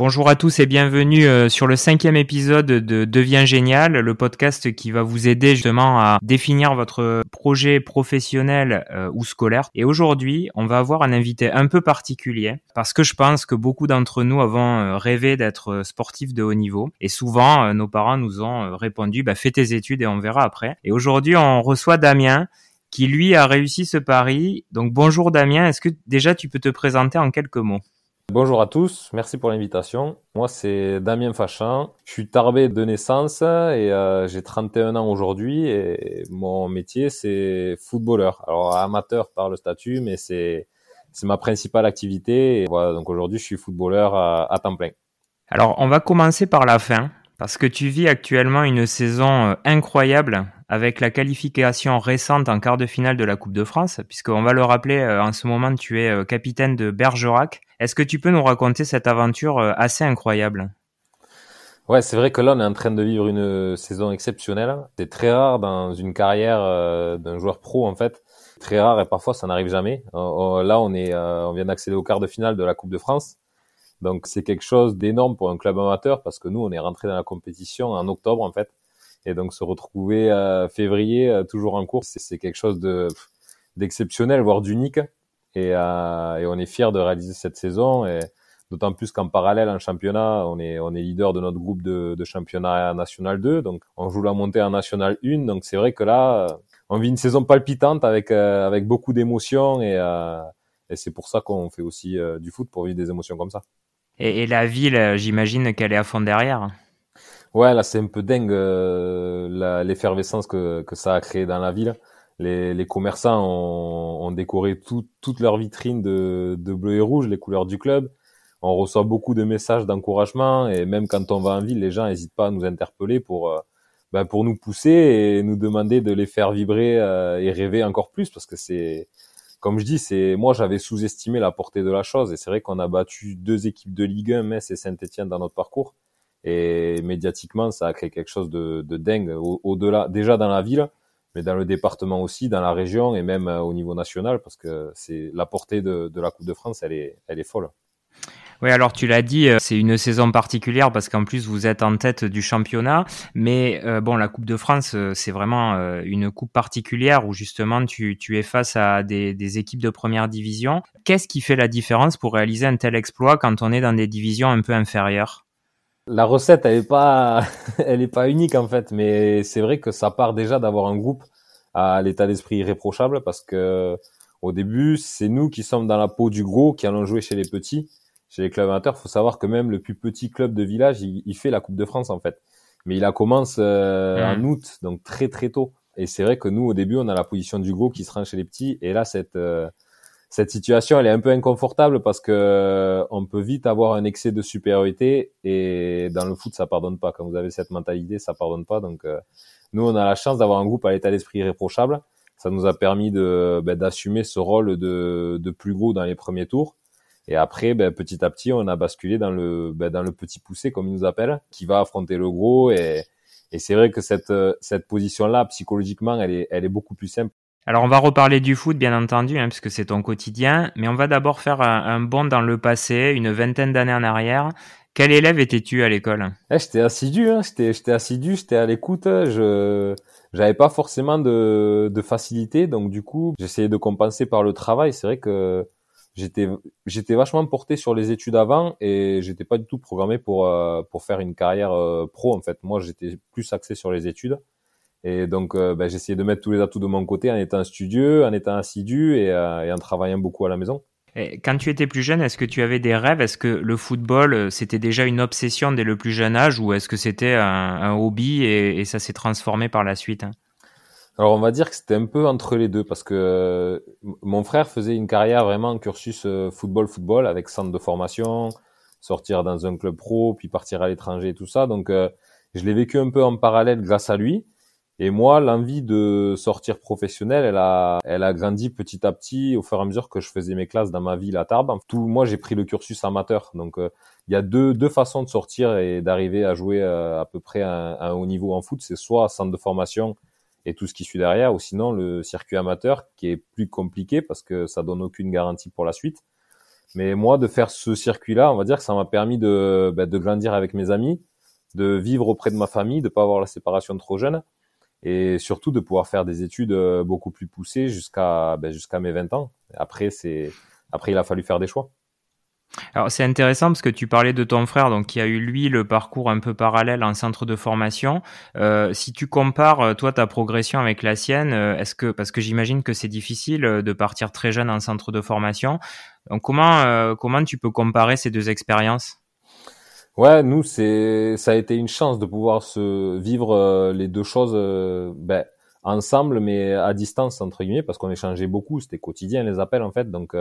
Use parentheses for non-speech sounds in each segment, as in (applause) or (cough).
Bonjour à tous et bienvenue euh, sur le cinquième épisode de Deviens Génial, le podcast qui va vous aider justement à définir votre projet professionnel euh, ou scolaire. Et aujourd'hui, on va avoir un invité un peu particulier parce que je pense que beaucoup d'entre nous avons euh, rêvé d'être sportifs de haut niveau. Et souvent, nos parents nous ont répondu, bah, fais tes études et on verra après. Et aujourd'hui, on reçoit Damien qui lui a réussi ce pari. Donc bonjour Damien, est-ce que déjà tu peux te présenter en quelques mots? Bonjour à tous, merci pour l'invitation. Moi, c'est Damien Fachin. Je suis tarbé de naissance et euh, j'ai 31 ans aujourd'hui et mon métier, c'est footballeur. Alors, amateur par le statut, mais c'est, c'est ma principale activité. Voilà, donc aujourd'hui, je suis footballeur à, à temps plein. Alors, on va commencer par la fin parce que tu vis actuellement une saison euh, incroyable avec la qualification récente en quart de finale de la Coupe de France, puisqu'on va le rappeler, euh, en ce moment tu es capitaine de Bergerac. Est-ce que tu peux nous raconter cette aventure euh, assez incroyable? Ouais, c'est vrai que là on est en train de vivre une saison exceptionnelle. C'est très rare dans une carrière d'un joueur pro en fait. Très rare et parfois ça n'arrive jamais. Là on est, on vient d'accéder au quart de finale de la Coupe de France. Donc c'est quelque chose d'énorme pour un club amateur parce que nous on est rentré dans la compétition en octobre en fait. Et donc se retrouver février euh, toujours en course, c'est quelque chose de d'exceptionnel, voire d'unique. Et, euh, et, on est fier de réaliser cette saison. Et d'autant plus qu'en parallèle, en championnat, on est on est leader de notre groupe de, de championnat national 2. Donc on joue la montée en national 1. Donc c'est vrai que là, on vit une saison palpitante avec euh, avec beaucoup d'émotions et, euh, et c'est pour ça qu'on fait aussi du foot pour vivre des émotions comme ça. Et, et la ville, j'imagine qu'elle est à fond derrière. Ouais, là c'est un peu dingue euh, l'effervescence que, que ça a créé dans la ville. Les, les commerçants ont, ont décoré tout, toutes leurs vitrines de, de bleu et rouge, les couleurs du club. On reçoit beaucoup de messages d'encouragement et même quand on va en ville, les gens n'hésitent pas à nous interpeller pour ben pour nous pousser et nous demander de les faire vibrer euh, et rêver encore plus parce que c'est comme je dis, c'est moi j'avais sous-estimé la portée de la chose et c'est vrai qu'on a battu deux équipes de Ligue 1, Metz et Saint-Étienne dans notre parcours et médiatiquement, ça a créé quelque chose de, de dingue au-delà, déjà dans la ville, mais dans le département aussi, dans la région et même euh, au niveau national, parce que c'est la portée de, de, la Coupe de France, elle est, elle est folle. Oui, alors tu l'as dit, euh, c'est une saison particulière parce qu'en plus vous êtes en tête du championnat, mais euh, bon, la Coupe de France, c'est vraiment une coupe particulière où justement tu, tu es face à des, des équipes de première division. Qu'est-ce qui fait la différence pour réaliser un tel exploit quand on est dans des divisions un peu inférieures? La recette, elle est pas, (laughs) elle est pas unique en fait, mais c'est vrai que ça part déjà d'avoir un groupe à l'état d'esprit irréprochable parce que au début, c'est nous qui sommes dans la peau du gros, qui allons jouer chez les petits, chez les clubs amateurs. Faut savoir que même le plus petit club de village, il, fait la Coupe de France en fait, mais il a commence euh, en août, donc très très tôt. Et c'est vrai que nous, au début, on a la position du gros qui se rend chez les petits, et là, cette euh, cette situation, elle est un peu inconfortable parce que euh, on peut vite avoir un excès de supériorité et dans le foot, ça pardonne pas. Quand vous avez cette mentalité, ça pardonne pas. Donc, euh, nous, on a la chance d'avoir un groupe à l'état d'esprit irréprochable. Ça nous a permis de ben, d'assumer ce rôle de, de plus gros dans les premiers tours. Et après, ben, petit à petit, on a basculé dans le ben, dans le petit poussé, comme ils nous appellent, qui va affronter le gros. Et, et c'est vrai que cette cette position-là, psychologiquement, elle est elle est beaucoup plus simple alors on va reparler du foot bien entendu, hein, puisque c'est ton quotidien, mais on va d'abord faire un, bond dans le passé, une vingtaine d'années en arrière. Quel élève étais-tu à l'école? Eh, J'étais assidu, hein, j'étais assidu, j'étais à l'écoute. Je j'avais pas forcément de, de facilité, donc du coup j'essayais de compenser par le travail. C'est vrai que j'étais j'étais vachement porté sur les études avant et j'étais pas du tout programmé pour euh, pour faire une carrière euh, pro en fait. Moi j'étais plus axé sur les études. Et donc, euh, ben, j'essayais de mettre tous les atouts de mon côté en étant studieux, en étant assidu et, euh, et en travaillant beaucoup à la maison. Et quand tu étais plus jeune, est-ce que tu avais des rêves? Est-ce que le football, euh, c'était déjà une obsession dès le plus jeune âge ou est-ce que c'était un, un, hobby et, et ça s'est transformé par la suite hein? Alors, on va dire que c'était un peu entre les deux parce que mon frère faisait une carrière vraiment en cursus football-football avec centre de formation, sortir dans un club pro, puis partir à l'étranger et tout ça. Donc, je l'ai vécu un peu en parallèle grâce à lui. Et moi, l'envie de sortir professionnel, elle a, elle a grandi petit à petit au fur et à mesure que je faisais mes classes dans ma ville à Tarbes. Tout, moi, j'ai pris le cursus amateur. Donc, euh, il y a deux, deux façons de sortir et d'arriver à jouer euh, à peu près à un, haut niveau en foot. C'est soit centre de formation et tout ce qui suit derrière, ou sinon le circuit amateur qui est plus compliqué parce que ça donne aucune garantie pour la suite. Mais moi, de faire ce circuit-là, on va dire que ça m'a permis de, ben, de grandir avec mes amis, de vivre auprès de ma famille, de pas avoir la séparation trop jeune, et surtout de pouvoir faire des études euh, beaucoup plus poussées jusqu'à ben, jusqu'à mes 20 ans. Après, c'est après il a fallu faire des choix. Alors c'est intéressant parce que tu parlais de ton frère, donc qui a eu lui le parcours un peu parallèle en centre de formation. Euh, si tu compares euh, toi ta progression avec la sienne, euh, est-ce que parce que j'imagine que c'est difficile de partir très jeune en centre de formation, donc comment comment tu peux comparer ces deux expériences? Ouais, nous c'est ça a été une chance de pouvoir se vivre les deux choses ben, ensemble, mais à distance entre guillemets, parce qu'on échangeait beaucoup, c'était quotidien les appels en fait, donc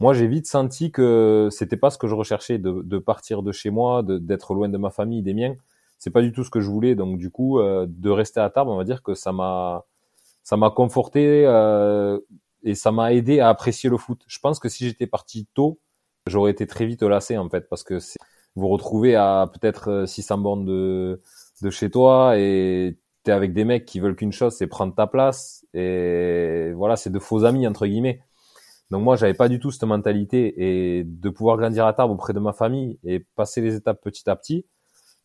moi j'ai vite senti que c'était pas ce que je recherchais de, de partir de chez moi, d'être loin de ma famille, des miens. C'est pas du tout ce que je voulais. Donc du coup, euh, de rester à table, on va dire que ça m'a ça m'a conforté euh, et ça m'a aidé à apprécier le foot. Je pense que si j'étais parti tôt, j'aurais été très vite lassé en fait parce que vous retrouvez à peut-être 600 euh, bornes de de chez toi et t'es avec des mecs qui veulent qu'une chose, c'est prendre ta place et voilà, c'est de faux amis entre guillemets. Donc moi, j'avais pas du tout cette mentalité et de pouvoir grandir à table auprès de ma famille et passer les étapes petit à petit,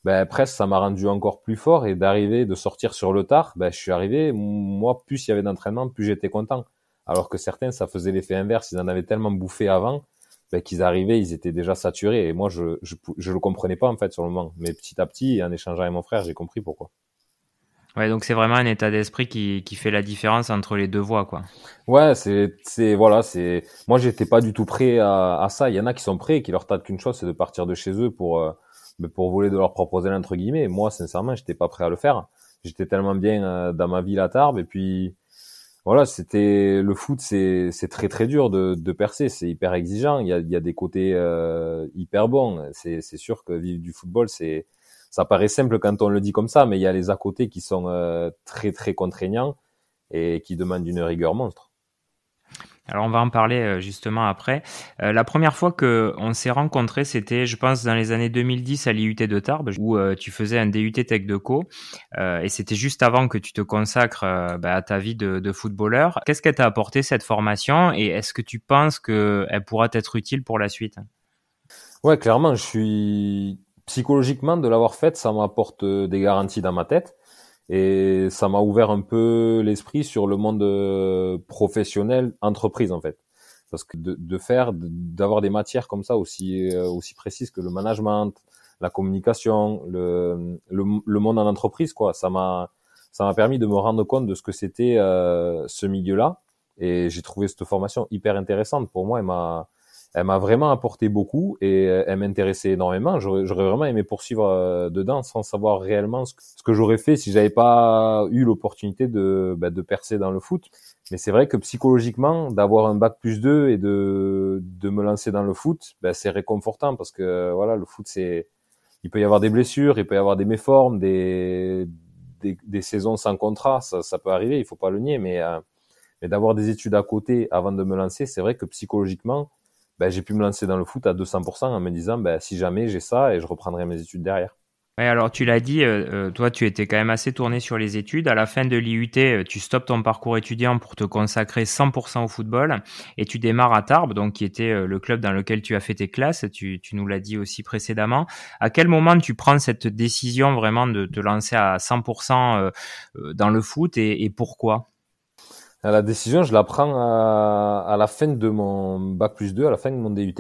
ben presque ça m'a rendu encore plus fort et d'arriver, de sortir sur le tard, ben je suis arrivé, moi plus il y avait d'entraînement, plus j'étais content. Alors que certains, ça faisait l'effet inverse, ils en avaient tellement bouffé avant ben, qu'ils arrivaient, ils étaient déjà saturés et moi je, je je le comprenais pas en fait sur le moment. Mais petit à petit, en échangeant avec mon frère, j'ai compris pourquoi. Ouais, donc c'est vraiment un état d'esprit qui, qui fait la différence entre les deux voies, quoi. Ouais, c'est, c'est, voilà, c'est, moi j'étais pas du tout prêt à, à, ça. Il y en a qui sont prêts et qui leur tâtent qu'une chose, c'est de partir de chez eux pour, euh, pour voler de leur propre aile, entre guillemets. Moi, sincèrement, j'étais pas prêt à le faire. J'étais tellement bien euh, dans ma ville à Tarbes et puis, voilà, c'était, le foot, c'est, c'est très très dur de, de percer. C'est hyper exigeant. Il y a, il y a des côtés euh, hyper bons. C'est, c'est sûr que vivre du football, c'est, ça paraît simple quand on le dit comme ça, mais il y a les à côté qui sont euh, très très contraignants et qui demandent une rigueur monstre. Alors on va en parler euh, justement après. Euh, la première fois que on s'est rencontrés, c'était, je pense, dans les années 2010 à l'IUT de Tarbes, où tu faisais un DUT Tech de Co. et c'était juste avant que tu te consacres bah, à ta vie de, footballeur. Qu'est-ce qu'elle t'a apporté cette formation? Et est-ce que tu penses qu'elle pourra être utile pour la suite? Ouais, clairement, je suis psychologiquement, de l'avoir faite, ça m'apporte euh, des garanties dans ma tête et ça m'a ouvert un peu l'esprit sur le monde euh, professionnel, entreprise en fait. Parce que de, de faire, d'avoir des matières comme ça aussi euh, aussi précises que le management, la communication, le, le, monde en entreprise, quoi, ça m'a ça m'a permis de me rendre compte de ce que c'était ce milieu-là et j'ai trouvé cette formation hyper intéressante pour moi. Elle m'a elle m'a vraiment apporté beaucoup et euh, elle m'intéressait énormément. J'aurais vraiment aimé poursuivre euh, dedans sans savoir réellement ce que, j'aurais fait si j'avais pas eu l'opportunité de, bah, de percer dans le foot. Mais c'est vrai que psychologiquement, d'avoir un bac plus 2 et de, de me lancer dans le foot, bah, c'est réconfortant parce que voilà, le foot, c'est, il peut y avoir des blessures, il peut y avoir des méformes, des, des, des saisons sans contrat, ça, ça, peut arriver, il faut pas le nier, mais, euh, mais d'avoir des études à côté avant de me lancer, c'est vrai que psychologiquement, ben, j'ai pu me lancer dans le foot à 200% en me disant ben, si jamais j'ai ça et je reprendrai mes études derrière. Ouais, alors tu l'as dit, euh, euh, toi tu étais quand même assez tourné sur les études. À la fin de l'IUT, euh, tu stoppes ton parcours étudiant pour te consacrer 100% au football et tu démarres à Tarbes, donc qui était le club dans lequel tu as fait tes classes. Tu, tu nous l'as dit aussi précédemment. À quel moment tu prends cette décision vraiment de te lancer à 100% dans le foot et, et pourquoi? La décision, je la prends à, à, la fin de mon bac plus 2, à la fin de mon DUT.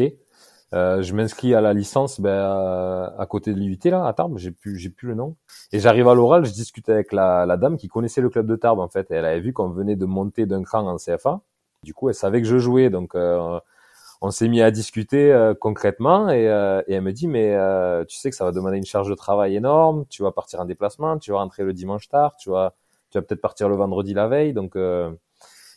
Euh, je m'inscris à la licence ben, à, côté de l'IUT là à Tarbes, j'ai plus j'ai plus le nom. Et j'arrive à l'oral, je discute avec la, la, dame qui connaissait le club de Tarbes en fait. Elle avait vu qu'on venait de monter d'un cran en CFA. Du coup, elle savait que je jouais, donc euh, on s'est mis à discuter euh, concrètement. Et, euh, et, elle me dit mais tu sais que ça va demander une charge de travail énorme. Tu vas partir en déplacement, tu vas rentrer le dimanche tard, tu vas tu vas peut-être partir le vendredi la veille, donc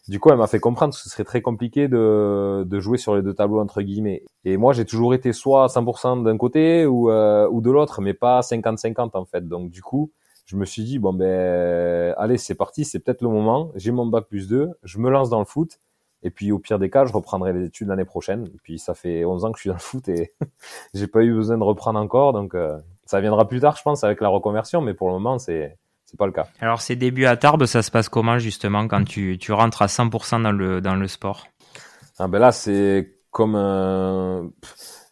du coup, elle m'a fait comprendre que ce serait très compliqué de, de jouer sur les deux tableaux entre guillemets. Et moi, j'ai toujours été soit 100% d'un côté ou, euh, ou de l'autre, mais pas 50-50 en fait. Donc du coup, je me suis dit bon ben allez, c'est parti, c'est peut-être le moment. J'ai mon bac plus 2, je me lance dans le foot. Et puis au pire des cas, je reprendrai les études l'année prochaine. Et puis ça fait 11 ans que je suis dans le foot et (laughs) j'ai pas eu besoin de reprendre encore. Donc euh, ça viendra plus tard, je pense, avec la reconversion. Mais pour le moment, c'est c'est pas le cas. Alors ces débuts à Tarbes, ça se passe comment justement quand tu, tu rentres à 100% dans le, dans le sport? Ah ben Là, c'est comme un,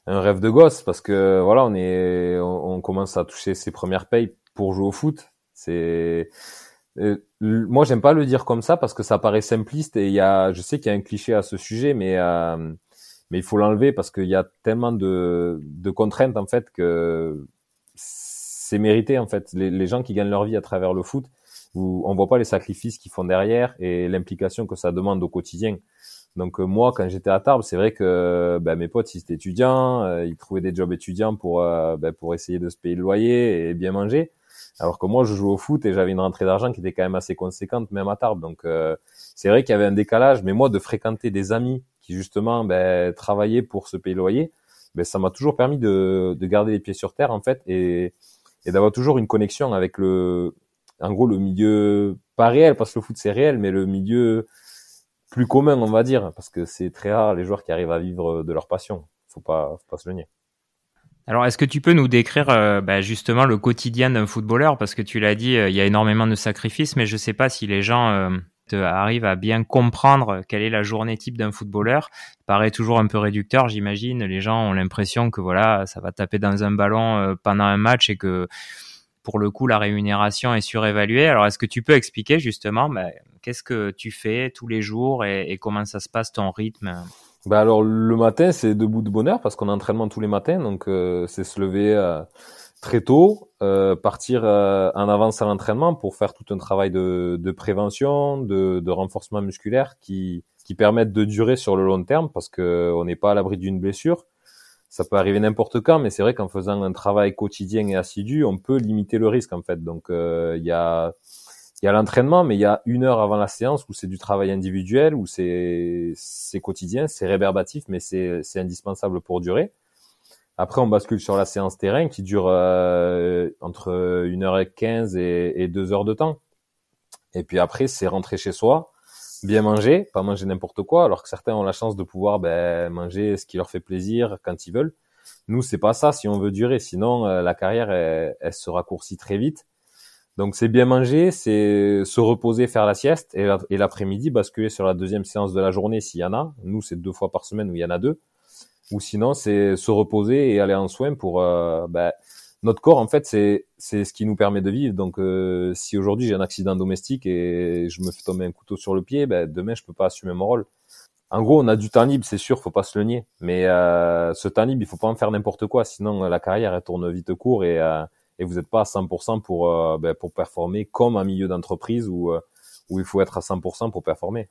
un rêve de gosse parce que voilà, on est, on, commence à toucher ses premières payes pour jouer au foot. C'est, euh, moi j'aime pas le dire comme ça parce que ça paraît simpliste et il y a, je sais qu'il y a un cliché à ce sujet, mais euh, mais il faut l'enlever parce qu'il y a tellement de, de contraintes en fait que c'est mérité en fait. Les, gens qui gagnent leur vie à travers le foot, où on voit pas les sacrifices qu'ils font derrière et l'implication que ça demande au quotidien. Donc euh, moi, quand j'étais à Tarbes, c'est vrai que ben, mes potes, ils étaient étudiants, euh, ils trouvaient des jobs étudiants pour euh, ben, pour essayer de se payer le loyer et bien manger. Alors que moi, je jouais au foot et j'avais une rentrée d'argent qui était quand même assez conséquente, même à Tarbes. Donc c'est vrai qu'il y avait un décalage. Mais moi, de fréquenter des amis qui justement ben, travaillaient pour se payer le loyer, ben, ça m'a toujours permis de, de garder les pieds sur terre en fait et, et d'avoir toujours une connexion avec le, en gros, le milieu pas réel parce que le foot c'est réel, mais le milieu plus commun, on va dire, parce que c'est très rare les joueurs qui arrivent à vivre de leur passion. Faut pas, faut pas se le nier. Alors, est-ce que tu peux nous décrire euh, bah, justement le quotidien d'un footballeur? Parce que tu l'as dit, euh, il y a énormément de sacrifices, mais je sais pas si les gens euh, arrivent à bien comprendre quelle est la journée type d'un footballeur. Ça paraît toujours un peu réducteur, j'imagine. Les gens ont l'impression que voilà, ça va taper dans un ballon pendant un match et que pour le coup, la rémunération est surévaluée. Alors, est-ce que tu peux expliquer justement bah, qu'est-ce que tu fais tous les jours et, comment ça se passe ton rythme? Bah alors le matin c'est debout de bonheur parce qu'on a entraînement tous les matins donc euh, c'est se lever euh, très tôt, euh, partir en avance à l'entraînement pour faire tout un travail de, de prévention, de, de, renforcement musculaire qui qui permettent de durer sur le long terme parce que on n'est pas à l'abri d'une blessure ça peut arriver n'importe quand, mais c'est vrai qu'en faisant un travail quotidien et assidu, on peut limiter le risque en fait. Donc euh, il y a il y a l'entraînement, mais il y a une heure avant la séance où c'est du travail individuel, où c'est c'est quotidien, c'est réverbatif, mais c'est c'est indispensable pour durer. Après, on bascule sur la séance terrain qui dure euh, entre 1h15 et, et 2 heures de temps. Et puis après, c'est rentrer chez soi, bien manger, pas manger n'importe quoi, alors que certains ont la chance de pouvoir ben, manger ce qui leur fait plaisir quand ils veulent. Nous, c'est pas ça si on veut durer, sinon euh, la carrière elle, se raccourcit très vite. Donc c'est bien manger, c'est se reposer, faire la sieste et l'après-midi basculer sur la deuxième séance de la journée s'il y en a. Nous, c'est deux fois par semaine où il y en a deux. Ou sinon, c'est se reposer et aller en soins pour euh, ben, notre corps, en fait, c'est c'est ce qui nous permet de vivre. Donc, euh, si aujourd'hui j'ai un accident domestique et je me fais tomber un couteau sur le pied, ben, demain je peux pas assumer mon rôle. En gros, on a du temps libre, c'est sûr, faut pas se le nier. Mais euh, ce temps libre, il faut pas en faire n'importe quoi, sinon la carrière elle tourne vite court et euh, et vous n'êtes pas à 100% pour euh, ben, pour performer comme un milieu d'entreprise où où il faut être à 100% pour performer.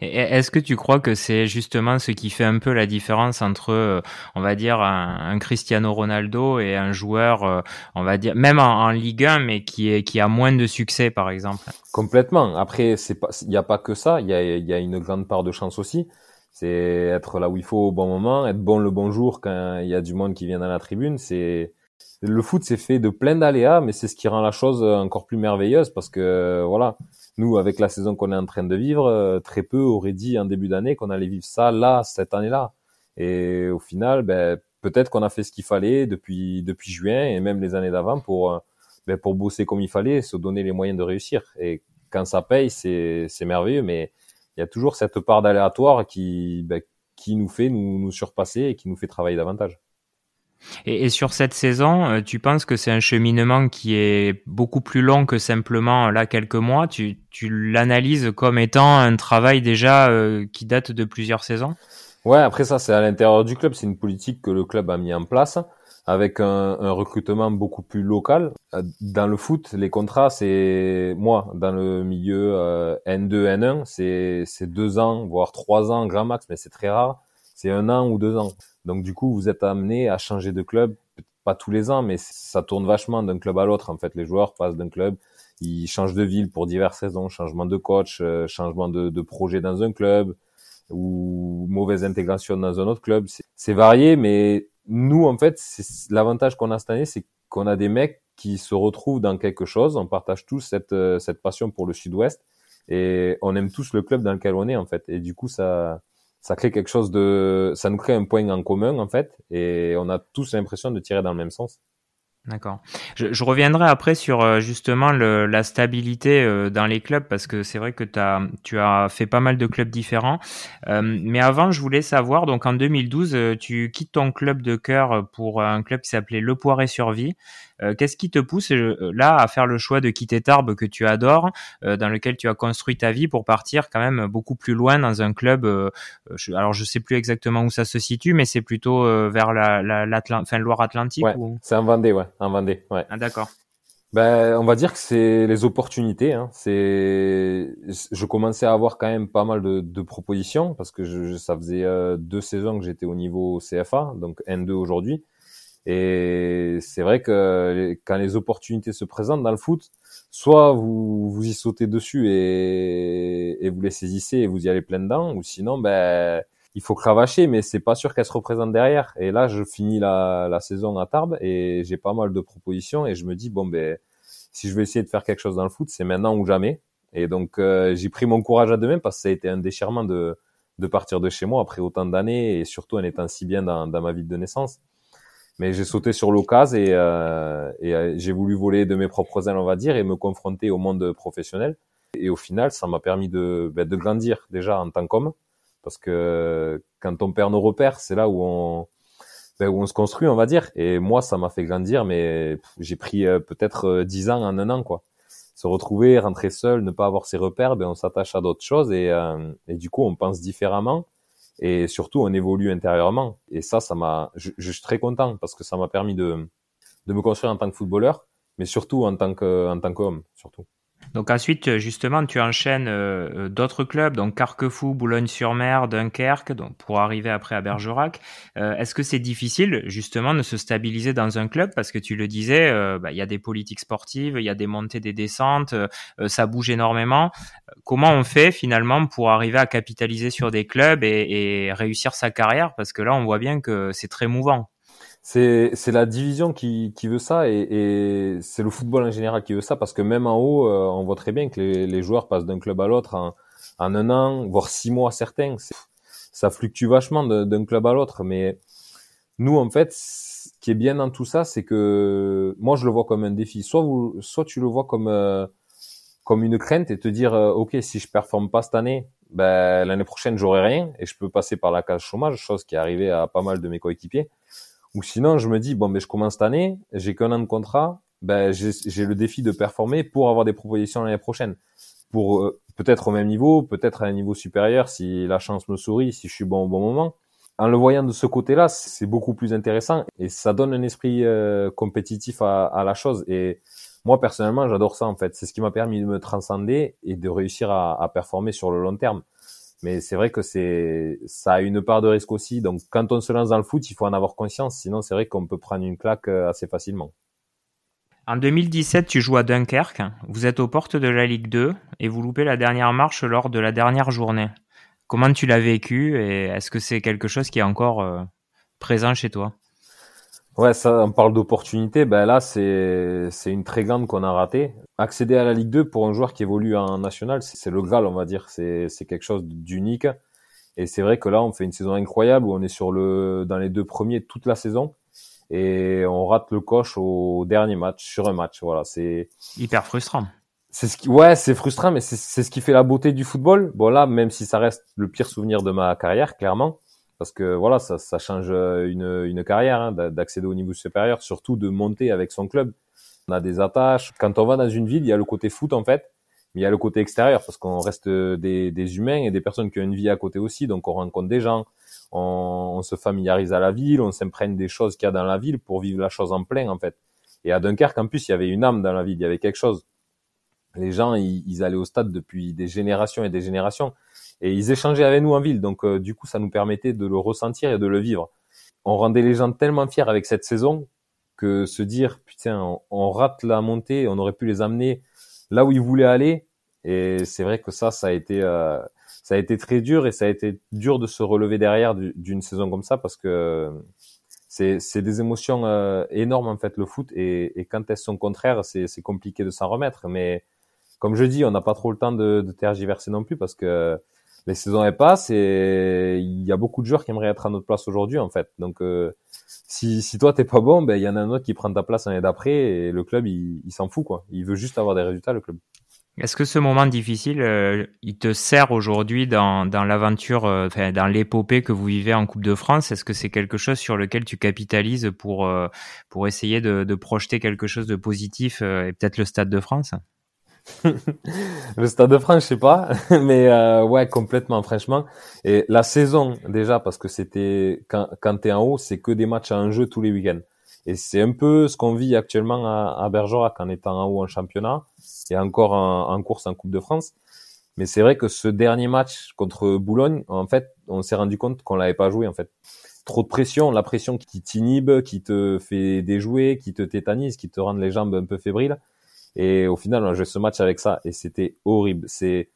Est-ce que tu crois que c'est justement ce qui fait un peu la différence entre, euh, on va dire, un, Cristiano Ronaldo et un joueur, euh, on va dire, même en, Ligue 1, mais qui est qui a moins de succès, par exemple? Complètement. Après, il n'y a pas que ça. Il y a, y a une grande part de chance aussi. C'est être là où il faut au bon moment, être bon le bon jour quand il y a du monde qui vient dans la tribune. C'est le foot, c'est fait de plein d'aléas, mais c'est ce qui rend la chose encore plus merveilleuse parce que voilà nous, avec la saison qu'on est en train de vivre, euh, très peu auraient dit en début d'année qu'on allait vivre ça là, cette année-là. Et au final, ben, peut-être qu'on a fait ce qu'il fallait depuis depuis juin et même les années d'avant pour euh, ben, pour bosser comme il fallait, se donner les moyens de réussir. Et quand ça paye, c'est c'est merveilleux, mais il y a toujours cette part d'aléatoire qui ben, qui nous fait nous nous surpasser et qui nous fait travailler davantage. Et, et, sur cette saison, euh, tu penses que c'est un cheminement qui est beaucoup plus long que simplement là quelques mois? Tu, tu l'analyses comme étant un travail déjà euh, qui date de plusieurs saisons? Ouais, après ça, c'est à l'intérieur du club. C'est une politique que le club a mis en place avec un, un, recrutement beaucoup plus local. Euh, dans le foot, les contrats, c'est moi dans le milieu N2, N1, c'est c'est deux ans, voire trois ans grand max, mais c'est très rare. C'est un an ou deux ans. Donc du coup, vous êtes amené à changer de club, pas tous les ans, mais ça tourne vachement d'un club à l'autre. En fait, les joueurs passent d'un club, ils changent de ville pour diverses raisons, changement de coach, euh, changement de, projet dans un club ou mauvaise intégration dans un autre club. C'est varié, mais nous, en fait, l'avantage qu'on a cette année, c'est qu'on a des mecs qui se retrouvent dans quelque chose. On partage tous cette, euh, cette passion pour le Sud-Ouest et on aime tous le club dans lequel on est, en fait. Et du coup, ça ça crée quelque chose de, ça nous crée un point en commun en fait, et on a tous l'impression de tirer dans le même sens. D'accord. Je, je, reviendrai après sur euh, justement le, la stabilité euh, dans les clubs parce que c'est vrai que as, tu as fait pas mal de clubs différents. Euh, mais avant, je voulais savoir, donc en 2012, tu quittes ton club de cœur pour un club qui s'appelait Le Poiret Survie. Euh, qu'est-ce qui te pousse euh, là à faire le choix de quitter Tarbes que tu adores, euh, dans lequel tu as construit ta vie pour partir quand même beaucoup plus loin dans un club je, Alors je sais plus exactement où ça se situe, mais c'est plutôt vers la, Loire-Atlantique. Ouais, c'est en Vendée, ouais, en Vendée, ouais. Ah, d'accord. Ben, on va dire que c'est les opportunités. Hein. C'est, je commençais à avoir quand même pas mal de, de propositions parce que je, ça faisait deux saisons que j'étais au niveau CFA, donc N2 aujourd'hui. Et c'est vrai que quand les opportunités se présentent dans le foot, soit vous vous y sautez dessus et, et vous les saisissez et vous y allez plein dedans, ou sinon ben il faut cravacher, mais c'est pas sûr qu'elle se représente derrière. Et là, je finis la, la saison à Tarbes et j'ai pas mal de propositions et je me dis bon ben si je veux essayer de faire quelque chose dans le foot, c'est maintenant ou jamais. Et donc euh, j'ai pris mon courage à deux mains parce que ça a été un déchirement de de partir de chez moi après autant d'années et surtout en étant si bien dans, dans ma ville de naissance. Mais j'ai sauté sur l'occasion et, euh, et euh, j'ai voulu voler de mes propres ailes, on va dire, et me confronter au monde professionnel. Et au final, ça m'a permis de, ben, de grandir déjà en tant qu'homme, parce que quand on perd nos repères, c'est là où on, ben, où on se construit, on va dire. Et moi, ça m'a fait grandir, mais j'ai pris euh, peut-être euh, dix ans en un an, quoi. Se retrouver, rentrer seul, ne pas avoir ses repères, ben on s'attache à d'autres choses et, et du coup, on pense différemment et surtout on évolue intérieurement. Et ça, ça m'a, je, suis très content parce que ça m'a permis de, de me construire en tant que footballeur, mais surtout en tant que, en tant qu'homme, surtout. Donc ensuite, justement, tu enchaînes euh, euh, d'autres clubs, donc Carquefou, Boulogne-sur-Mer, Dunkerque, donc pour arriver après à Bergerac. Euh, Est-ce que c'est difficile justement de se stabiliser dans un club? Parce que tu le disais, euh, bah, il y a des politiques sportives, il y a des montées, des descentes, ça bouge énormément. Comment on fait finalement pour arriver à capitaliser sur des clubs et, et réussir sa carrière? Parce que là, on voit bien que c'est très mouvant. C'est c'est la division qui, qui veut ça et, et c'est le football en général qui veut ça parce que même en haut, euh, on voit très bien que les, les joueurs passent d'un club à l'autre en, en un an, voire six mois certains. Ça fluctue vachement d'un club à l'autre, mais nous en fait, ce qui est bien dans tout ça, c'est que moi je le vois comme un défi. Soit vous, soit tu le vois comme euh, comme une crainte et te dire euh, ok si je performe pas cette année, ben l'année prochaine j'aurai rien et je peux passer par la case chômage, chose qui est arrivée à pas mal de mes coéquipiers. Ou sinon, je me dis, bon, mais je commence cette année, j'ai qu'un an de contrat, ben, j'ai le défi de performer pour avoir des propositions l'année prochaine. Pour euh, peut-être au même niveau, peut-être à un niveau supérieur si la chance me sourit, si je suis bon au bon moment. En le voyant de ce côté-là, c'est beaucoup plus intéressant et ça donne un esprit euh, compétitif à, à, la chose. Et moi, personnellement, j'adore ça en fait. C'est ce qui m'a permis de me transcender et de réussir à, à performer sur le long terme. Mais c'est vrai que c'est, ça a une part de risque aussi. Donc, quand on se lance dans le foot, il faut en avoir conscience. Sinon, c'est vrai qu'on peut prendre une claque euh, assez facilement. En 2017, tu joues à Dunkerque. Vous êtes aux portes de la Ligue 2 et vous loupez la dernière marche lors de la dernière journée. Comment tu l'as vécu et est-ce que c'est quelque chose qui est encore euh, présent chez toi? Ouais, ça, on parle d'opportunité. Ben là, c'est c'est une très grande qu'on a ratée. Accéder à la Ligue 2 pour un joueur qui évolue en national, c'est le Graal, on va dire. C'est c'est quelque chose d'unique. Et c'est vrai que là, on fait une saison incroyable où on est sur le dans les deux premiers toute la saison et on rate le coche au dernier match sur un match. Voilà, c'est hyper frustrant. C'est ce qui, ouais, c'est frustrant, mais c'est ce qui fait la beauté du football. Bon là, même si ça reste le pire souvenir de ma carrière, clairement parce que voilà, ça, change euh, une, une carrière hein, d'accéder au niveau supérieur, surtout de monter avec son club. On a des attaches. Quand on va dans une ville, il y a le côté foot en fait, mais il y a le côté extérieur parce qu'on reste des, des, humains et des personnes qui ont une vie à côté aussi, donc on rencontre des gens, on, on se familiarise à la ville, on s'imprègne des choses qu'il y a dans la ville pour vivre la chose en plein en fait. Et à Dunkerque, en plus, il y avait une âme dans la ville, il y avait quelque chose. Les gens, ils, ils allaient au stade depuis des générations et des générations et ils échangeaient avec nous en ville. Donc euh, du coup, ça nous permettait de le ressentir et de le vivre. On rendait les gens tellement fiers avec cette saison que se dire putain, on, rate la montée, on aurait pu les amener là où ils voulaient aller. Et c'est vrai que ça, ça a été euh, ça a été très dur et ça a été dur de se relever derrière d'une saison comme ça parce que c'est des émotions euh, énormes en fait le foot et, et quand elles sont contraires, c'est c'est compliqué de s'en remettre. Mais comme je dis, on n'a pas trop le temps de, de tergiverser non plus parce que les saisons elles passent et il y a beaucoup de joueurs qui aimeraient être à notre place aujourd'hui en fait. Donc euh, si, si toi t'es pas bon, ben il y en a un autre qui prend ta place l'année d'après et le club il, s'en fout quoi. Il veut juste avoir des résultats le club. Est-ce que ce moment difficile, euh, il te sert aujourd'hui dans, dans l'aventure, euh, enfin, dans l'épopée que vous vivez en Coupe de France? Est-ce que c'est quelque chose sur lequel tu capitalises pour, euh, pour essayer de, de, projeter quelque chose de positif et peut-être le Stade de France? (laughs) le Stade de France, je sais pas, (laughs) mais ouais, complètement, franchement. Et la saison déjà, parce que c'était quand, quand t'es en haut, c'est que des matchs à un jeu tous les week-ends. Et c'est un peu ce qu'on vit actuellement à, à Bergerac en étant en haut en championnat et encore en, course en Coupe de France. Mais c'est vrai que ce dernier match contre Boulogne, en fait, on s'est rendu compte qu'on l'avait pas joué en fait. Trop de pression, la pression qui t'inhibe, qui te fait déjouer, qui te tétanise, qui te rend les jambes un peu fébriles. Et au final, on a joué ce match avec ça et c'était horrible. C'est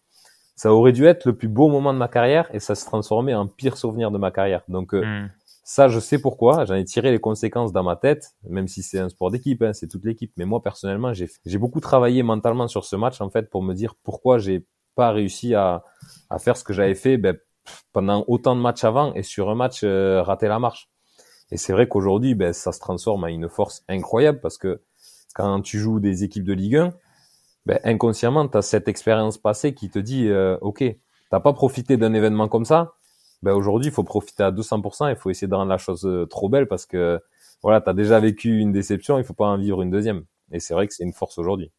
ça aurait dû être le plus beau moment de ma carrière et ça se transformait en pire souvenir de ma carrière. Donc euh, hmm. Ça, je sais pourquoi. J'en ai tiré les conséquences dans ma tête, même si c'est un sport d'équipe, hein, c'est toute l'équipe. Mais moi, personnellement, j'ai beaucoup travaillé mentalement sur ce match, en fait, pour me dire pourquoi j'ai pas réussi à, à faire ce que j'avais fait ben, pendant autant de matchs avant et sur un match euh, rater la marche. Et c'est vrai qu'aujourd'hui, ben, ça se transforme en une force incroyable parce que quand tu joues des équipes de Ligue 1, ben, inconsciemment, tu as cette expérience passée qui te dit, euh, OK, t'as pas profité d'un événement comme ça, ben aujourd'hui, il faut profiter à 200%, il faut essayer de rendre la chose euh, trop belle parce que voilà, tu as déjà vécu une déception, il faut pas en vivre une deuxième. Et c'est vrai que c'est une force aujourd'hui.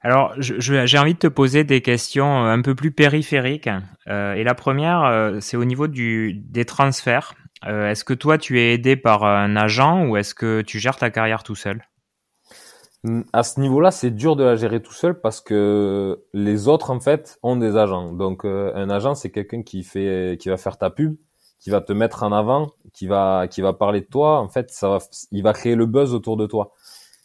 Alors, j'ai envie de te poser des questions euh, un peu plus périphériques. Euh, et la première, c'est au niveau des transferts. Est-ce que toi, tu es aidé par un agent ou est-ce que tu gères ta carrière tout seul? À ce niveau-là, c'est dur de la gérer tout seul parce que les autres, en fait, ont des agents. Donc, euh, un agent, c'est quelqu'un qui fait, qui va faire ta pub, qui va te mettre en avant, qui va, qui va parler de toi. En fait, ça va, il va créer le buzz autour de toi.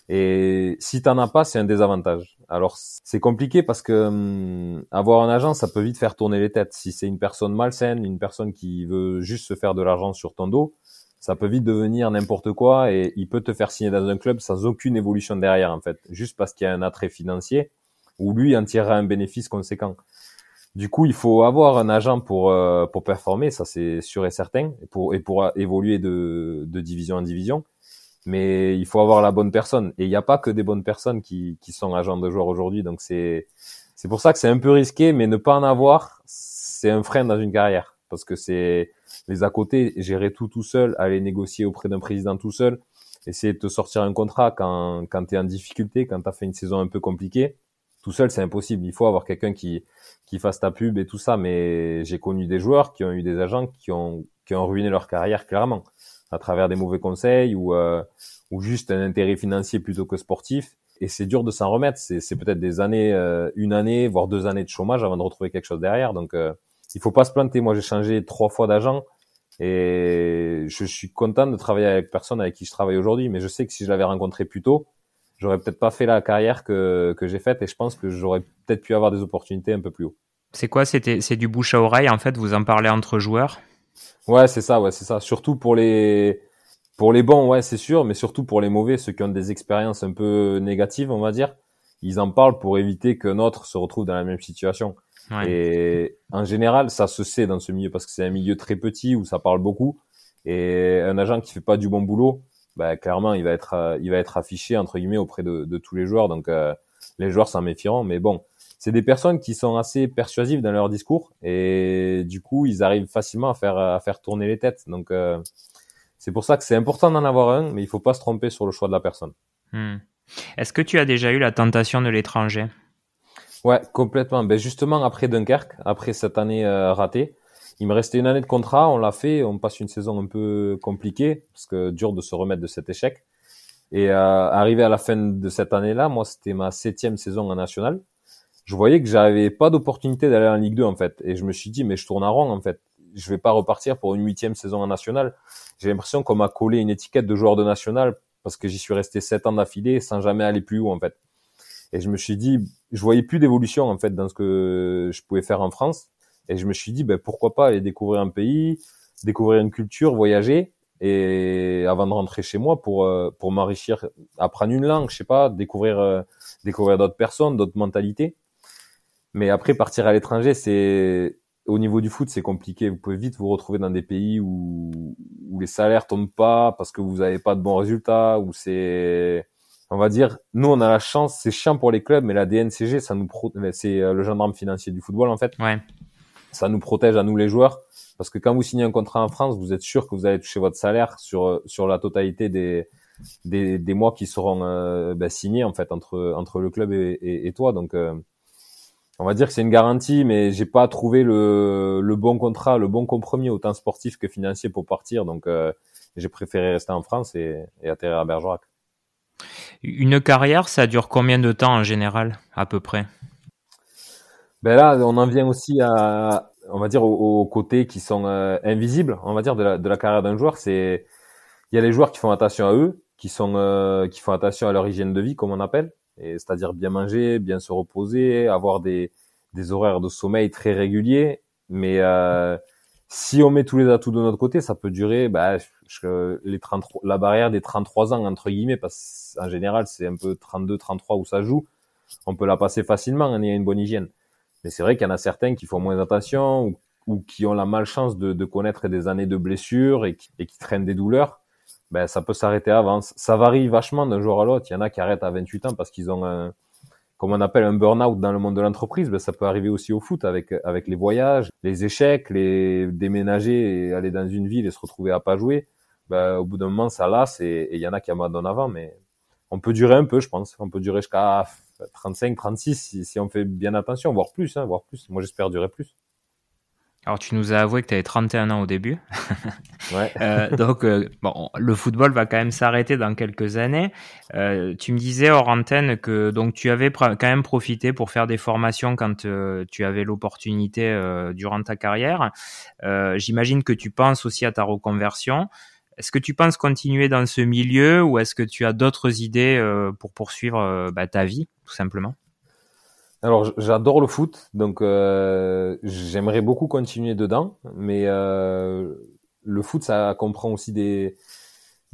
Et si t'en as pas, c'est un désavantage. Alors, c'est compliqué parce que hum, avoir un agent, ça peut vite faire tourner les têtes. Si c'est une personne malsaine, une personne qui veut juste se faire de l'argent sur ton dos, ça peut vite devenir n'importe quoi et il peut te faire signer dans un club sans aucune évolution derrière en fait, juste parce qu'il y a un attrait financier où lui en tirera un bénéfice conséquent. Du coup, il faut avoir un agent pour euh, pour performer, ça c'est sûr et certain, et pour et pour évoluer de de division en division. Mais il faut avoir la bonne personne et il n'y a pas que des bonnes personnes qui qui sont agents de joueurs aujourd'hui, donc c'est c'est pour ça que c'est un peu risqué, mais ne pas en avoir, c'est un frein dans une carrière parce que c'est les à côté, gérer tout tout seul, aller négocier auprès d'un président tout seul, essayer de te sortir un contrat quand, quand tu es en difficulté, quand tu as fait une saison un peu compliquée, tout seul c'est impossible. Il faut avoir quelqu'un qui, qui fasse ta pub et tout ça, mais j'ai connu des joueurs qui ont eu des agents qui ont, qui ont ruiné leur carrière clairement, à travers des mauvais conseils ou, euh, ou juste un intérêt financier plutôt que sportif. Et c'est dur de s'en remettre. C'est peut-être des années, euh, une année, voire deux années de chômage avant de retrouver quelque chose derrière. Donc, euh, il faut pas se planter. Moi, j'ai changé trois fois d'agent et je suis content de travailler avec personne avec qui je travaille aujourd'hui. Mais je sais que si je l'avais rencontré plus tôt, j'aurais peut-être pas fait la carrière que, que j'ai faite et je pense que j'aurais peut-être pu avoir des opportunités un peu plus haut. C'est quoi? C'était c'est du bouche à oreille en fait. Vous en parlez entre joueurs? Ouais, c'est ça. Ouais, c'est ça. Surtout pour les pour les bons, ouais, c'est sûr, mais surtout pour les mauvais, ceux qui ont des expériences un peu négatives, on va dire, ils en parlent pour éviter que notre se retrouve dans la même situation. Et en général, ça se sait dans ce milieu parce que c'est un milieu très petit où ça parle beaucoup. Et un agent qui fait pas du bon boulot, bah, clairement, il va être, euh, il va être affiché entre guillemets auprès de, de tous les joueurs. Donc, euh, les joueurs s'en méfieront. Mais bon, c'est des personnes qui sont assez persuasives dans leur discours et du coup, ils arrivent facilement à faire, à faire tourner les têtes. Donc, euh, c'est pour ça que c'est important d'en avoir un, mais il faut pas se tromper sur le choix de la personne. Hmm. Est-ce que tu as déjà eu la tentation de l'étranger? Ouais, complètement. Ben justement, après Dunkerque, après cette année euh, ratée, il me restait une année de contrat, on l'a fait, on passe une saison un peu compliquée, parce que dur de se remettre de cet échec. Et euh, arrivé à la fin de cette année-là, moi c'était ma septième saison en national, je voyais que j'avais pas d'opportunité d'aller en Ligue 2 en fait. Et je me suis dit, mais je tourne en rond en fait. Je vais pas repartir pour une huitième saison en national. J'ai l'impression qu'on m'a collé une étiquette de joueur de national parce que j'y suis resté sept ans d'affilée sans jamais aller plus haut en fait. Et je me suis dit, je voyais plus d'évolution en fait dans ce que je pouvais faire en France. Et je me suis dit, ben, pourquoi pas aller découvrir un pays, découvrir une culture, voyager, et avant de rentrer chez moi pour euh, pour m'enrichir, apprendre une langue, je sais pas, découvrir euh, découvrir d'autres personnes, d'autres mentalités. Mais après partir à l'étranger, c'est au niveau du foot, c'est compliqué. Vous pouvez vite vous retrouver dans des pays où, où les salaires tombent pas parce que vous n'avez pas de bons résultats, où c'est, on va dire, nous on a la chance, c'est chiant pour les clubs, mais la DNCG, ça nous c'est euh, le gendarme financier du football en fait. Ouais. Ça nous protège à nous les joueurs parce que quand vous signez un contrat en France, vous êtes sûr que vous allez toucher votre salaire sur sur la totalité des des, des mois qui seront euh, ben, signés en fait entre entre le club et, et, et toi. Donc euh, on va dire que c'est une garantie, mais j'ai pas trouvé le, le, bon contrat, le bon compromis autant sportif que financier pour partir. Donc, euh, j'ai préféré rester en France et, et, atterrir à Bergerac. Une carrière, ça dure combien de temps en général, à peu près? Ben là, on en vient aussi à, on va dire, aux, côtés qui sont euh, invisibles, on va dire, de la, de la carrière d'un joueur. C'est, il y a les joueurs qui font attention à eux, qui sont, euh, qui font attention à leur hygiène de vie, comme on appelle c'est-à-dire bien manger, bien se reposer, avoir des, des horaires de sommeil très réguliers. Mais euh, si on met tous les atouts de notre côté, ça peut durer bah, les 33, la barrière des 33 ans, entre guillemets, parce qu'en général, c'est un peu 32, 33 où ça joue. On peut la passer facilement en ayant une bonne hygiène. Mais c'est vrai qu'il y en a certains qui font moins attention ou, qui ont la malchance de, de, connaître des années de blessures et qui, et qui traînent des douleurs ben, ça peut s'arrêter avant. Ça varie vachement d'un jour à l'autre. Il y en a qui arrêtent à 28 ans parce qu'ils ont un, comme on appelle un burn-out dans le monde de l'entreprise, ben, ça peut arriver aussi au foot avec, avec les voyages, les échecs, les déménager et aller dans une ville et se retrouver à pas jouer. Ben, au bout d'un moment, ça lasse et il y en a qui abandonnent avant, mais on peut durer un peu, je pense. On peut durer jusqu'à 35, 36 si, si on fait bien attention, voire plus, hein, voire plus. Moi, j'espère durer plus. Alors tu nous as avoué que tu avais 31 ans au début. (laughs) ouais. euh, donc euh, bon, le football va quand même s'arrêter dans quelques années. Euh, tu me disais hors antenne que donc tu avais quand même profité pour faire des formations quand tu avais l'opportunité durant ta carrière. J'imagine que tu penses aussi à ta reconversion. Est-ce que tu penses continuer dans ce milieu ou est-ce que tu as d'autres idées pour poursuivre bah, ta vie tout simplement? Alors, j'adore le foot, donc euh, j'aimerais beaucoup continuer dedans, mais euh, le foot, ça comprend aussi des,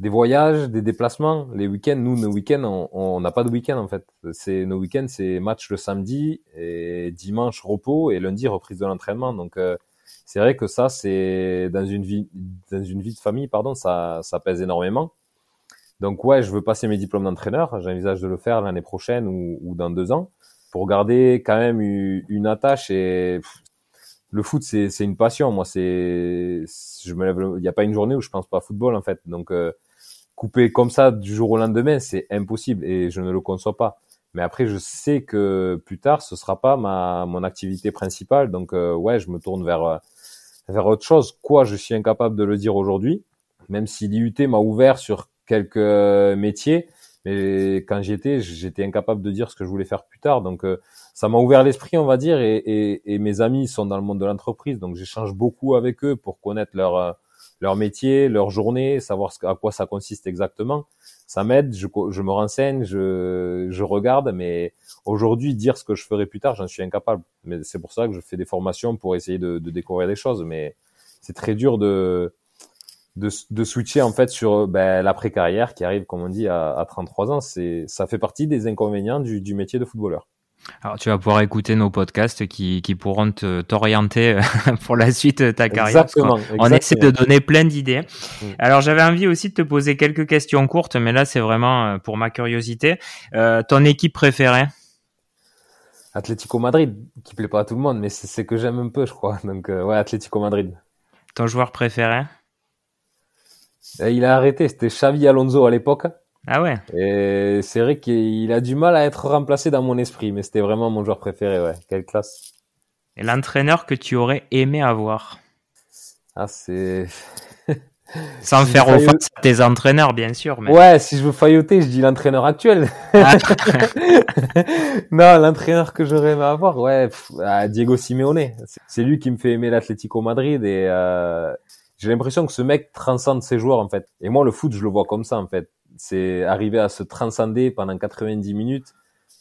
voyages, des déplacements. Les week-ends, nous, nos week-ends, on n'a pas de week-end en fait. C'est nos week-ends, c'est match le samedi et dimanche repos et lundi reprise de l'entraînement. Donc, euh, c'est vrai que ça, c'est dans une vie, dans une vie de famille, pardon, ça, ça pèse énormément. Donc, ouais, je veux passer mes diplômes d'entraîneur. J'envisage de le faire l'année prochaine ou, dans deux ans pour garder quand même une attache et le foot c'est une passion moi c'est je me lève il n'y a pas une journée où je pense pas football en fait donc euh, couper comme ça du jour au lendemain c'est impossible et je ne le conçois pas mais après je sais que plus tard ce sera pas ma mon activité principale donc euh, ouais je me tourne vers vers autre chose quoi je suis incapable de le dire aujourd'hui même si l'IUT m'a ouvert sur quelques métiers mais quand j'y étais, j'étais incapable de dire ce que je voulais faire plus tard. Donc, euh, ça m'a ouvert l'esprit, on va dire. Et, et, et, mes amis sont dans le monde de l'entreprise, donc j'échange beaucoup avec eux pour connaître leur euh, leur métier, leur journée, savoir à quoi ça consiste exactement. Ça m'aide, je, je, me renseigne, je, je regarde, mais aujourd'hui, dire ce que je ferai plus tard, j'en suis incapable. Mais c'est pour ça que je fais des formations pour essayer de, de découvrir des choses. Mais c'est très dur de de, de, switcher en fait sur ben, l'après-carrière qui arrive, comme on dit, à, à 33 ans. C'est, ça fait partie des inconvénients du, du, métier de footballeur. Alors, tu vas pouvoir écouter nos podcasts qui, qui pourront te, t'orienter (laughs) pour la suite de ta carrière. Exactement, on, on essaie de donner plein d'idées. Alors, j'avais envie aussi de te poser quelques questions courtes, mais là, c'est vraiment euh, pour ma curiosité. Euh, ton équipe préférée? Atlético Madrid, qui plaît pas à tout le monde, mais c'est, c'est que j'aime un peu, je crois. Donc, euh, ouais, Atlético Madrid. Ton joueur préféré? Il a arrêté, c'était Xavi Alonso à l'époque. Ah ouais. Et c'est vrai qu'il a du mal à être remplacé dans mon esprit, mais c'était vraiment mon joueur préféré, ouais. Quelle classe. Et l'entraîneur que tu aurais aimé avoir Ah, c'est. (laughs) Sans si faire offense à tes entraîneurs, bien sûr. Mais... Ouais, si je veux failloter, je dis l'entraîneur actuel. Ah. (laughs) non, l'entraîneur que j'aurais aimé avoir, ouais, pff, ah, Diego Simeone. C'est lui qui me fait aimer l'Atlético Madrid et euh, j'ai l'impression que ce mec transcende ses joueurs en fait. Et moi le foot je le vois comme ça en fait. C'est arriver à se transcender pendant 90 minutes,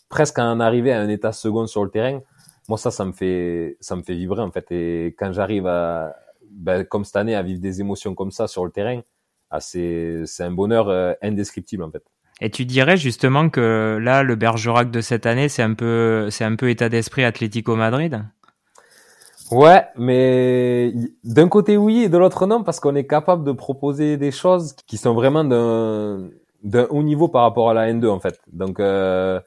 presque à en arriver à un état second sur le terrain. Moi ça ça me fait ça me fait vibrer en fait. Et quand j'arrive à ben, comme cette année à vivre des émotions comme ça sur le terrain, ah, c'est c'est un bonheur euh, indescriptible en fait. Et tu dirais justement que là, le Bergerac de cette année, c'est un peu, c'est un peu état d'esprit Atlético Madrid? Ouais, mais d'un côté oui et de l'autre non parce qu'on est capable de proposer des choses qui sont vraiment d'un d'un haut niveau par rapport à la N2 en fait. Donc euh,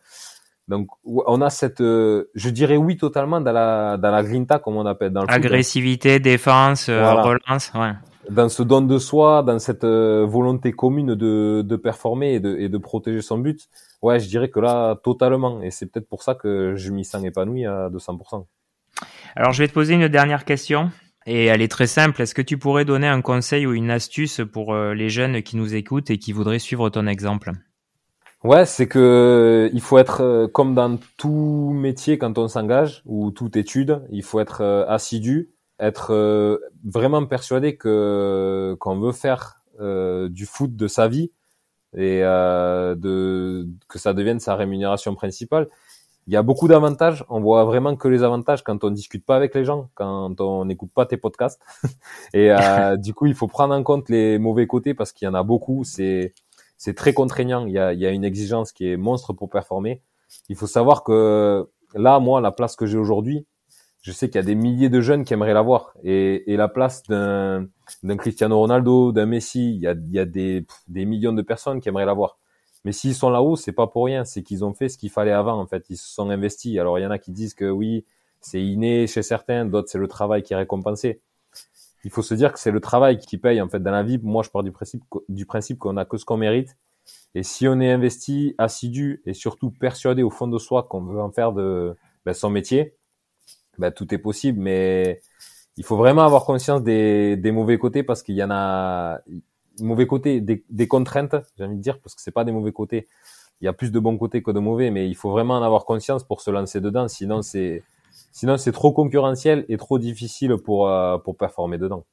donc on a cette euh, je dirais oui totalement dans la dans la grinta comme on appelle dans le agressivité, défense, euh, relance, ouais. Dans ce don de soi, dans cette euh, volonté commune de de performer et de et de protéger son but. Ouais, je dirais que là totalement et c'est peut-être pour ça que je m'y sens épanoui à 200%. Alors, je vais te poser une dernière question. Et elle est très simple. Est-ce que tu pourrais donner un conseil ou une astuce pour euh, les jeunes qui nous écoutent et qui voudraient suivre ton exemple? Ouais, c'est que il faut être euh, comme dans tout métier quand on s'engage ou toute étude, il faut être euh, assidu, être vraiment persuadé que qu'on veut faire du foot de sa vie et que ça devienne sa rémunération principale il y a beaucoup d'avantages. On voit vraiment que les avantages quand on discute pas avec les gens, quand on n'écoute pas tes podcasts. (laughs) Et euh, (laughs) du coup, il faut prendre en compte les mauvais côtés parce qu'il y en a beaucoup. C'est c'est très contraignant. Il y a, il y a une exigence qui est monstre pour performer. Il faut savoir que là, moi, la place que j'ai aujourd'hui, je sais qu'il y a des milliers de jeunes qui aimeraient l'avoir. Et, et la place d'un d'un Cristiano Ronaldo, d'un Messi, il y a, il y a des, des millions de personnes qui aimeraient l'avoir. Mais s'ils sont là-haut, c'est pas pour rien, c'est qu'ils ont fait ce qu'il fallait avant en fait, ils se sont investis. Alors il y en a qui disent que oui, c'est inné chez certains, d'autres c'est le travail qui est récompensé. Il faut se dire que c'est le travail qui paye en fait dans la vie. Moi, je pars du principe du principe qu'on a que ce qu'on mérite. Et si on est investi, assidu et surtout persuadé au fond de soi qu'on veut en faire de ben, son métier, ben, tout est possible. Mais il faut vraiment avoir conscience des, des mauvais côtés parce qu'il y en a, mauvais côtés, des, des contraintes, j'ai envie de dire, parce que c'est pas des mauvais côtés. Il y a plus de bons côtés que de mauvais, mais il faut vraiment en avoir conscience pour se lancer dedans. Sinon, c'est sinon c'est trop concurrentiel et trop difficile pour euh, pour performer dedans.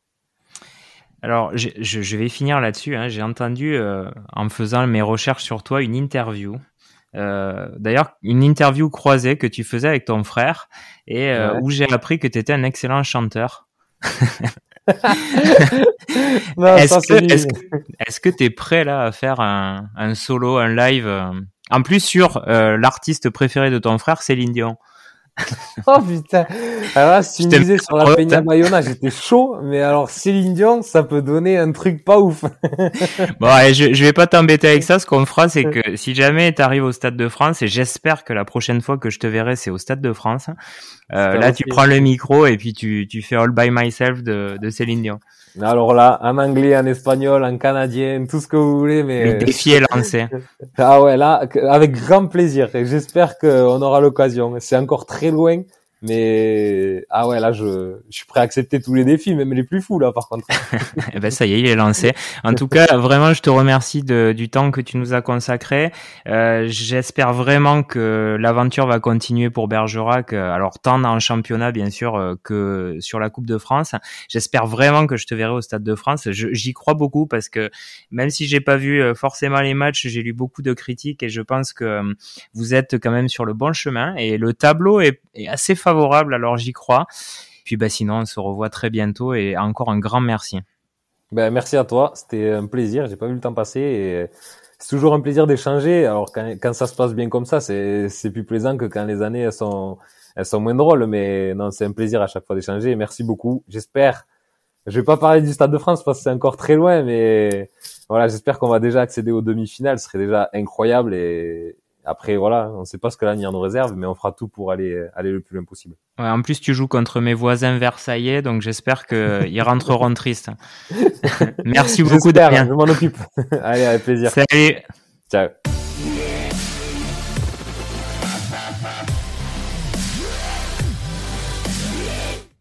Alors, je, je vais finir là-dessus. Hein. J'ai entendu, euh, en faisant mes recherches sur toi, une interview. Euh, D'ailleurs, une interview croisée que tu faisais avec ton frère et où j'ai appris que tu étais un excellent chanteur. (laughs) (laughs) est-ce que tu es prêt là à faire un, un solo, un live euh, En plus sur euh, l'artiste préféré de ton frère, Céline Dion? (laughs) oh putain. Alors là, si tu me disais sur la Peña Mayona, j'étais chaud, mais alors Céline Dion, ça peut donner un truc pas ouf. (laughs) bon, je, je vais pas t'embêter avec (laughs) ça. Ce qu'on fera, c'est que si jamais tu arrives au Stade de France, et j'espère que la prochaine fois que je te verrai, c'est au Stade de France, euh, là, tu prends le micro et puis tu, tu fais All by Myself de, de Céline Dion. Alors là, en anglais, en espagnol, en canadien, tout ce que vous voulez, mais... Le défi est lancé. (laughs) ah ouais, là, avec grand plaisir. J'espère qu'on aura l'occasion. C'est encore très loin, mais ah ouais, là, je, je suis prêt à accepter tous les défis, même les plus fous là, par contre. (laughs) eh ben ça y est, il est lancé. En tout cas, vraiment, je te remercie de, du temps que tu nous as consacré. Euh, J'espère vraiment que l'aventure va continuer pour Bergerac. Euh, alors tant dans le championnat, bien sûr, euh, que sur la Coupe de France. J'espère vraiment que je te verrai au Stade de France. J'y crois beaucoup parce que même si j'ai pas vu euh, forcément les matchs, j'ai lu beaucoup de critiques et je pense que vous êtes quand même sur le bon chemin et le tableau est, est assez favorable, alors j'y crois. Puis bah, sinon, on se revoit très bientôt et encore un grand merci. Ben, merci à toi, c'était un plaisir, j'ai pas vu le temps passer et c'est toujours un plaisir d'échanger. Alors quand, quand, ça se passe bien comme ça, c'est, c'est plus plaisant que quand les années elles sont, elles sont moins drôles, mais non, c'est un plaisir à chaque fois d'échanger. Merci beaucoup. J'espère, je vais pas parler du Stade de France parce que c'est encore très loin, mais voilà, j'espère qu'on va déjà accéder aux demi-finales. Ce serait déjà incroyable et, après, voilà, on ne sait pas ce que l'avenir nous réserve, mais on fera tout pour aller, aller le plus loin possible. Ouais, en plus, tu joues contre mes voisins versaillais, donc j'espère qu'ils (laughs) rentreront tristes. (laughs) Merci beaucoup, Damien. Je m'en occupe. (laughs) Allez, avec plaisir. Salut. Ciao.